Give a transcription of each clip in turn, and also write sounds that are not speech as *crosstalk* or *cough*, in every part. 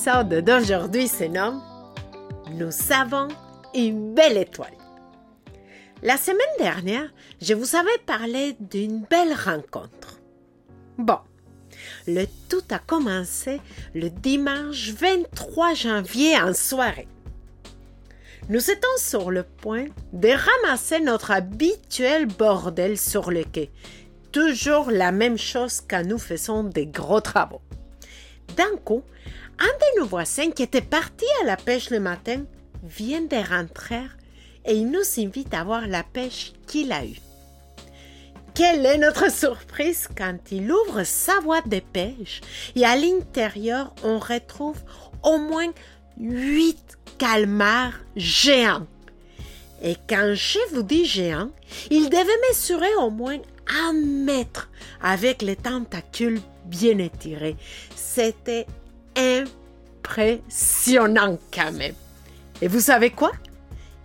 L'épisode d'aujourd'hui se nomme Nous avons une belle étoile. La semaine dernière, je vous avais parlé d'une belle rencontre. Bon, le tout a commencé le dimanche 23 janvier en soirée. Nous étions sur le point de ramasser notre habituel bordel sur le quai. Toujours la même chose quand nous faisons des gros travaux. D'un coup, un de nos voisins qui était parti à la pêche le matin vient de rentrer et il nous invite à voir la pêche qu'il a eue. Quelle est notre surprise quand il ouvre sa boîte de pêche et à l'intérieur on retrouve au moins huit calmars géants. Et quand je vous dis géants, il devait mesurer au moins un mètre avec les tentacules bien étirés. C'était impressionnant quand même. Et vous savez quoi?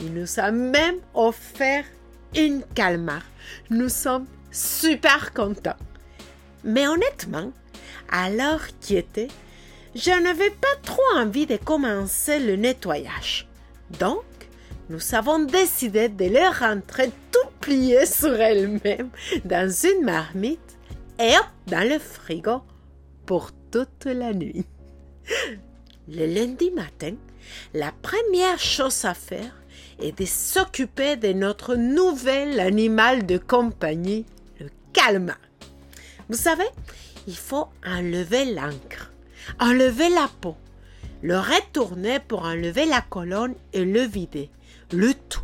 Il nous a même offert une calmar. Nous sommes super contents. Mais honnêtement, à l'heure qui était, je n'avais pas trop envie de commencer le nettoyage. Donc, nous avons décidé de le rentrer tout plié sur elle-même dans une marmite et hop dans le frigo pour toute la nuit. Le lundi matin, la première chose à faire est de s'occuper de notre nouvel animal de compagnie, le calmar. Vous savez, il faut enlever l'encre, enlever la peau, le retourner pour enlever la colonne et le vider, le tout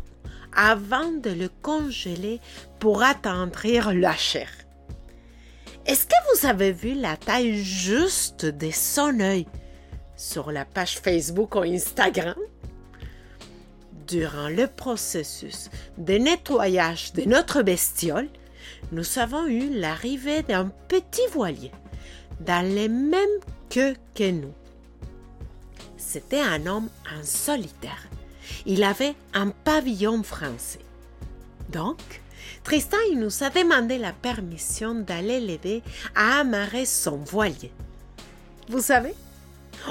avant de le congeler pour attendrir la chair. Est-ce que vous avez vu la taille juste de son œil sur la page Facebook ou Instagram? Durant le processus de nettoyage de notre bestiole, nous avons eu l'arrivée d'un petit voilier dans les mêmes queues que nous. C'était un homme en solitaire. Il avait un pavillon français. Donc, Tristan il nous a demandé la permission d'aller l'aider à amarrer son voilier. Vous savez,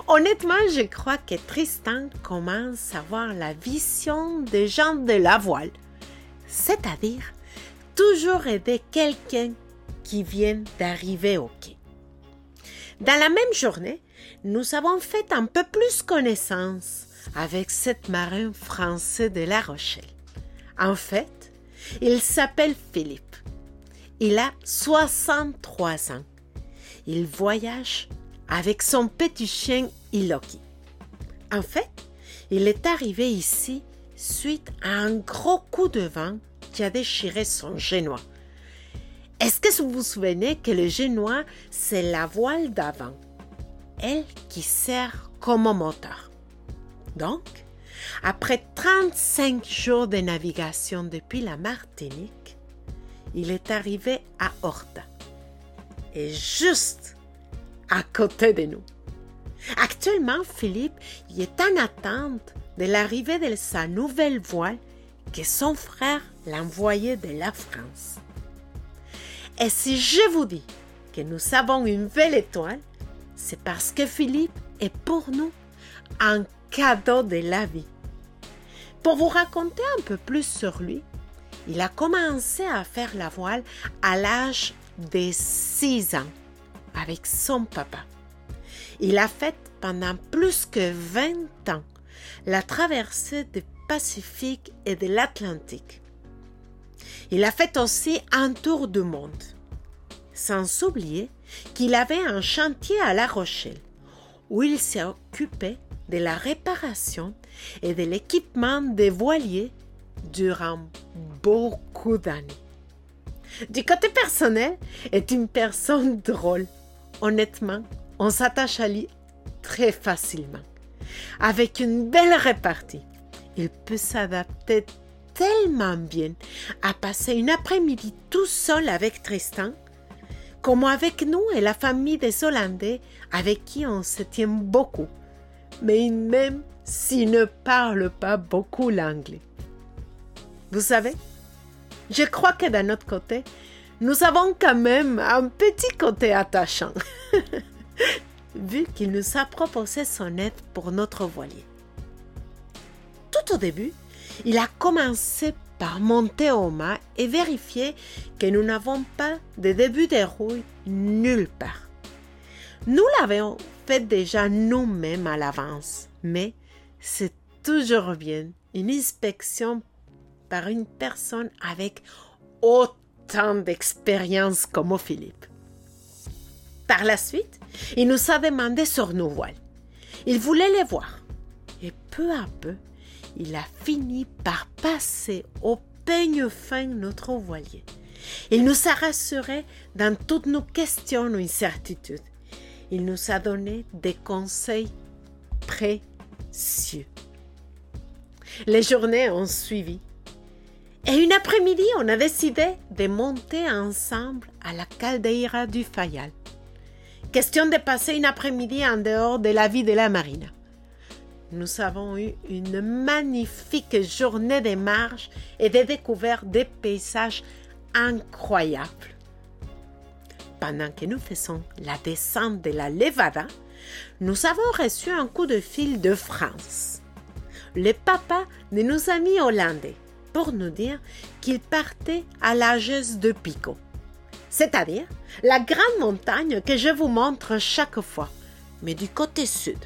honnêtement, je crois que Tristan commence à avoir la vision des gens de la voile, c'est-à-dire toujours aider quelqu'un qui vient d'arriver au quai. Dans la même journée, nous avons fait un peu plus connaissance avec cet marin français de La Rochelle. En fait, il s'appelle Philippe. Il a 63 ans. Il voyage avec son petit chien Iloki. En fait, il est arrivé ici suite à un gros coup de vent qui a déchiré son génois. Est-ce que vous vous souvenez que le génois, c'est la voile d'avant, elle qui sert comme moteur. Donc, après 35 jours de navigation depuis la Martinique, il est arrivé à Horta. Et juste à côté de nous. Actuellement, Philippe y est en attente de l'arrivée de sa nouvelle voile que son frère l'a envoyée de la France. Et si je vous dis que nous avons une belle étoile, c'est parce que Philippe est pour nous un cadeau de la vie. Pour vous raconter un peu plus sur lui, il a commencé à faire la voile à l'âge de 6 ans avec son papa. Il a fait pendant plus que 20 ans la traversée du Pacifique et de l'Atlantique. Il a fait aussi un tour du monde. Sans oublier qu'il avait un chantier à La Rochelle où il s'est occupé de la réparation et de l'équipement des voiliers durant beaucoup d'années. Du côté personnel, est une personne *laughs* drôle, honnêtement, on s'attache à lui très facilement. Avec une belle répartie, il peut s'adapter tellement bien à passer une après-midi tout seul avec Tristan, comme avec nous et la famille des Hollandais avec qui on se tient beaucoup, mais même s'il ne parle pas beaucoup l'anglais. Vous savez, je crois que d'un autre côté, nous avons quand même un petit côté attachant, *laughs* vu qu'il nous a proposé son aide pour notre voilier. Tout au début, il a commencé par monter au mât et vérifier que nous n'avons pas de début de rouille nulle part. Nous l'avions fait déjà nous-mêmes à l'avance, mais c'est toujours bien une inspection par une personne avec autant d'expérience comme Philippe. Par la suite, il nous a demandé sur nos voiles. Il voulait les voir. Et peu à peu, il a fini par passer au peigne fin notre voilier. Il nous a rassurés dans toutes nos questions ou incertitudes. Il nous a donné des conseils précieux. Les journées ont suivi. Et une après-midi, on a décidé de monter ensemble à la caldeira du Fayal. Question de passer une après-midi en dehors de la vie de la marina nous avons eu une magnifique journée de marche et de découverte des paysages incroyables. Pendant que nous faisons la descente de la Levada, nous avons reçu un coup de fil de France. Le papa de nos amis hollandais pour nous dire qu'il partait à l'âgeuse de Pico, c'est-à-dire la grande montagne que je vous montre chaque fois, mais du côté sud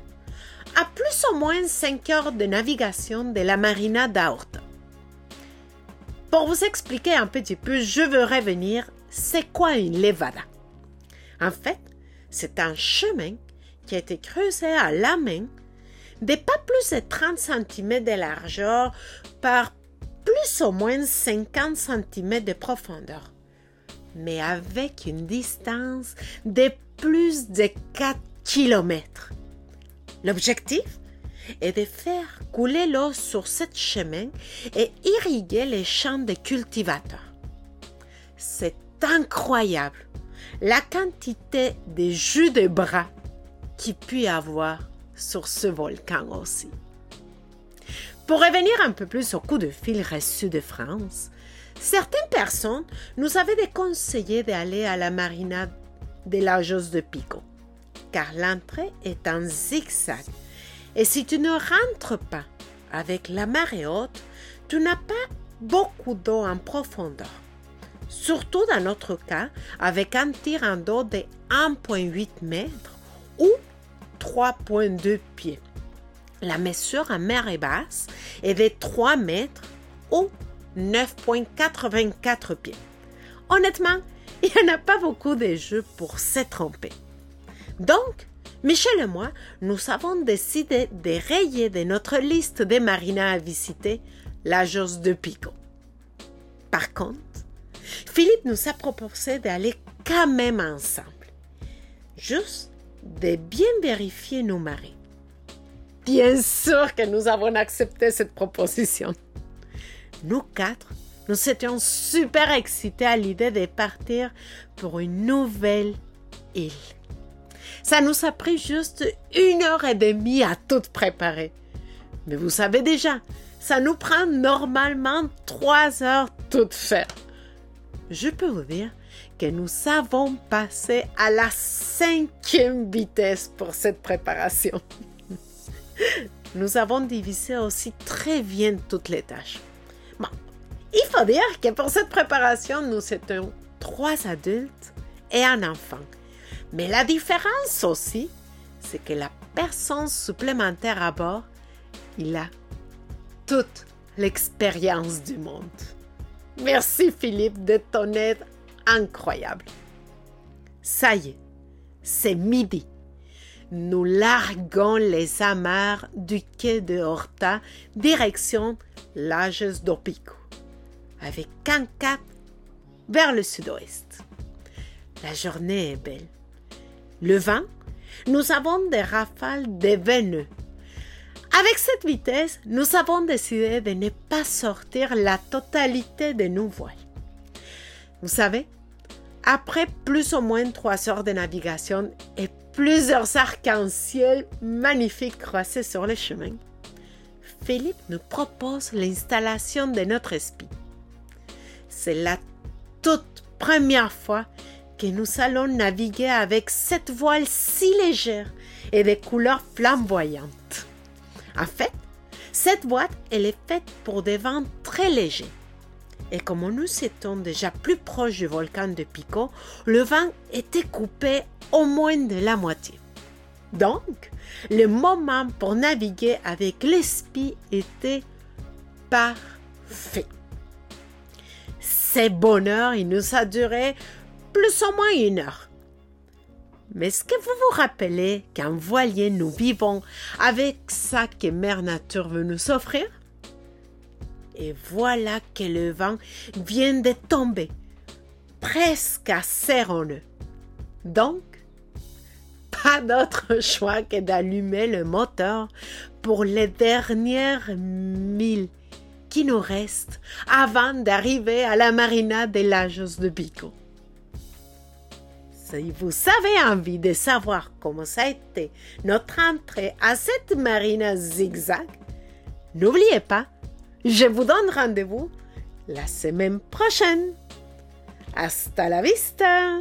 à plus ou moins 5 heures de navigation de la marina d'Aorta. Pour vous expliquer un petit peu, je veux revenir, c'est quoi une levada? En fait, c'est un chemin qui a été creusé à la main de pas plus de 30 cm de largeur par plus ou moins 50 cm de profondeur, mais avec une distance de plus de 4 km. L'objectif est de faire couler l'eau sur ce chemin et irriguer les champs des cultivateurs. C'est incroyable la quantité de jus de bras qu'il peut y avoir sur ce volcan aussi. Pour revenir un peu plus au coup de fil reçu de France, certaines personnes nous avaient déconseillé d'aller à la marina de la Jose de Pico car l'entrée est en zigzag. Et si tu ne rentres pas avec la marée haute, tu n'as pas beaucoup d'eau en profondeur. Surtout dans notre cas, avec un tir d'eau de 1,8 mètres ou 3,2 pieds. La mesure en mer basse est de 3 mètres ou 9,84 pieds. Honnêtement, *laughs* il n'y en a pas beaucoup de jeux pour se tromper. Donc, Michel et moi, nous avons décidé de rayer de notre liste des marinas à visiter la Josse de Pico. Par contre, Philippe nous a proposé d'aller quand même ensemble, juste de bien vérifier nos marées. Bien sûr que nous avons accepté cette proposition. Nous quatre, nous étions super excités à l'idée de partir pour une nouvelle île. Ça nous a pris juste une heure et demie à tout préparer. Mais vous savez déjà, ça nous prend normalement trois heures tout faire. Je peux vous dire que nous avons passé à la cinquième vitesse pour cette préparation. *laughs* nous avons divisé aussi très bien toutes les tâches. Bon, il faut dire que pour cette préparation, nous étions trois adultes et un enfant. Mais la différence aussi, c'est que la personne supplémentaire à bord, il a toute l'expérience du monde. Merci Philippe de ton aide incroyable. Ça y est, c'est midi. Nous larguons les amarres du quai de Horta direction Lages d'Opico, avec un vers le sud-ouest. La journée est belle le vent, nous avons des rafales de 20 nœuds. Avec cette vitesse, nous avons décidé de ne pas sortir la totalité de nos voiles. Vous savez, après plus ou moins trois heures de navigation et plusieurs arcs-en-ciel magnifiques croisés sur le chemin, Philippe nous propose l'installation de notre esprit. C'est la toute première fois que nous allons naviguer avec cette voile si légère et de couleurs flamboyantes. En fait, cette boîte, elle est faite pour des vents très légers. Et comme nous étions déjà plus proche du volcan de Pico, le vent était coupé au moins de la moitié. Donc, le moment pour naviguer avec l'esprit était parfait. Ce bonheur, il nous a duré plus ou moins une heure. Mais est-ce que vous vous rappelez qu'en voilier, nous vivons avec ça que Mère Nature veut nous offrir? Et voilà que le vent vient de tomber, presque à serre en eux. Donc, pas d'autre choix que d'allumer le moteur pour les dernières milles qui nous restent avant d'arriver à la marina des Lagos de Pico. Si vous avez envie de savoir comment ça a été notre entrée à cette marina zigzag, n'oubliez pas, je vous donne rendez-vous la semaine prochaine. Hasta la vista!